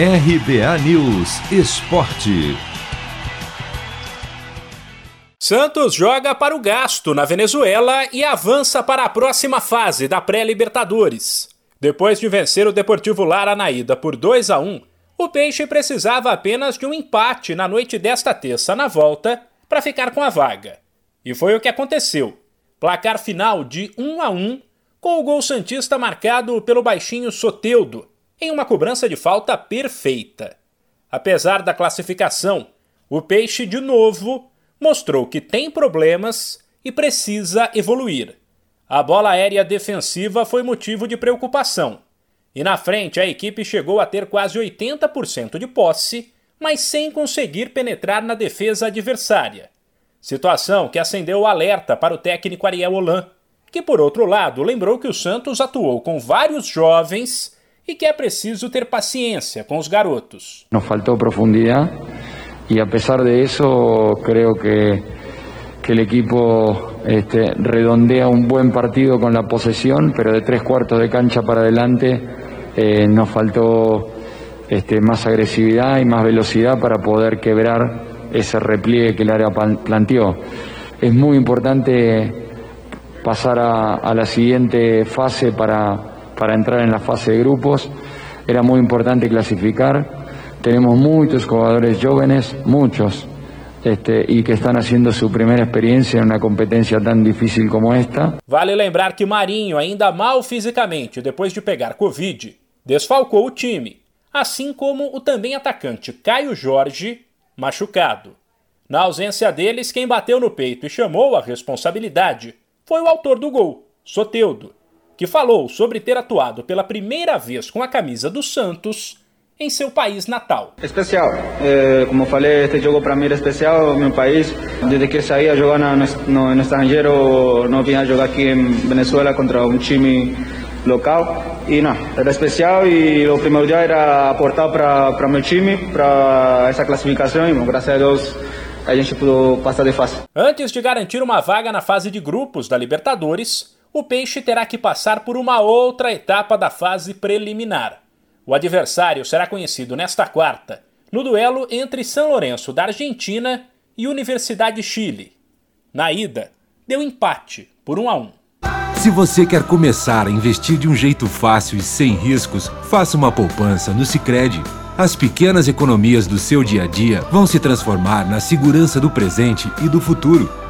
RBA News Esporte. Santos joga para o gasto na Venezuela e avança para a próxima fase da pré-Libertadores. Depois de vencer o Deportivo Lara na ida por 2 a 1, o Peixe precisava apenas de um empate na noite desta terça na volta para ficar com a vaga. E foi o que aconteceu. Placar final de 1 a 1, com o gol santista marcado pelo baixinho Soteudo, em uma cobrança de falta perfeita. Apesar da classificação, o Peixe de novo mostrou que tem problemas e precisa evoluir. A bola aérea defensiva foi motivo de preocupação. E na frente a equipe chegou a ter quase 80% de posse, mas sem conseguir penetrar na defesa adversária. Situação que acendeu o alerta para o técnico Ariel Holan, que por outro lado lembrou que o Santos atuou com vários jovens e que é preciso ter paciência com os garotos. Nos faltou profundidade e apesar de isso, creio que, que equipo este, redondea um bom partido com a posesión, pero de três quartos de cancha para adelante eh, nos faltou este, más agresividad y más velocidad para poder quebrar ese repliegue que el área planteó. Es muy importante pasar a, a la siguiente fase para para entrar en la fase de grupos. Era muy importante clasificar. Tenemos muchos jugadores jóvenes, muchos, este, y que están haciendo su primera experiencia en una competencia tan difícil como esta. Vale lembrar que Marinho, ainda mal fisicamente depois de pegar Covid, desfalcou o time, assim como o também atacante Caio Jorge, machucado. Na ausência deles, quem bateu no peito e chamou a responsabilidade foi o autor do gol, Soteudo, que falou sobre ter atuado pela primeira vez com a camisa do Santos em seu país natal. Especial, eh, como falei, este jogo para mim é especial, meu país. Desde que saí a jogar no, no, no estrangeiro, não vinha jogar aqui em Venezuela contra um time local. E não, era especial e o primeiro dia era aportar para meu time, para essa classificação. E bom, graças a Deus a gente pôde passar de fase. Antes de garantir uma vaga na fase de grupos da Libertadores, o Peixe terá que passar por uma outra etapa da fase preliminar. O adversário será conhecido nesta quarta, no duelo entre São Lourenço da Argentina e Universidade Chile. Na ida, deu empate por 1 a 1. Se você quer começar a investir de um jeito fácil e sem riscos, faça uma poupança no Sicredi. As pequenas economias do seu dia a dia vão se transformar na segurança do presente e do futuro.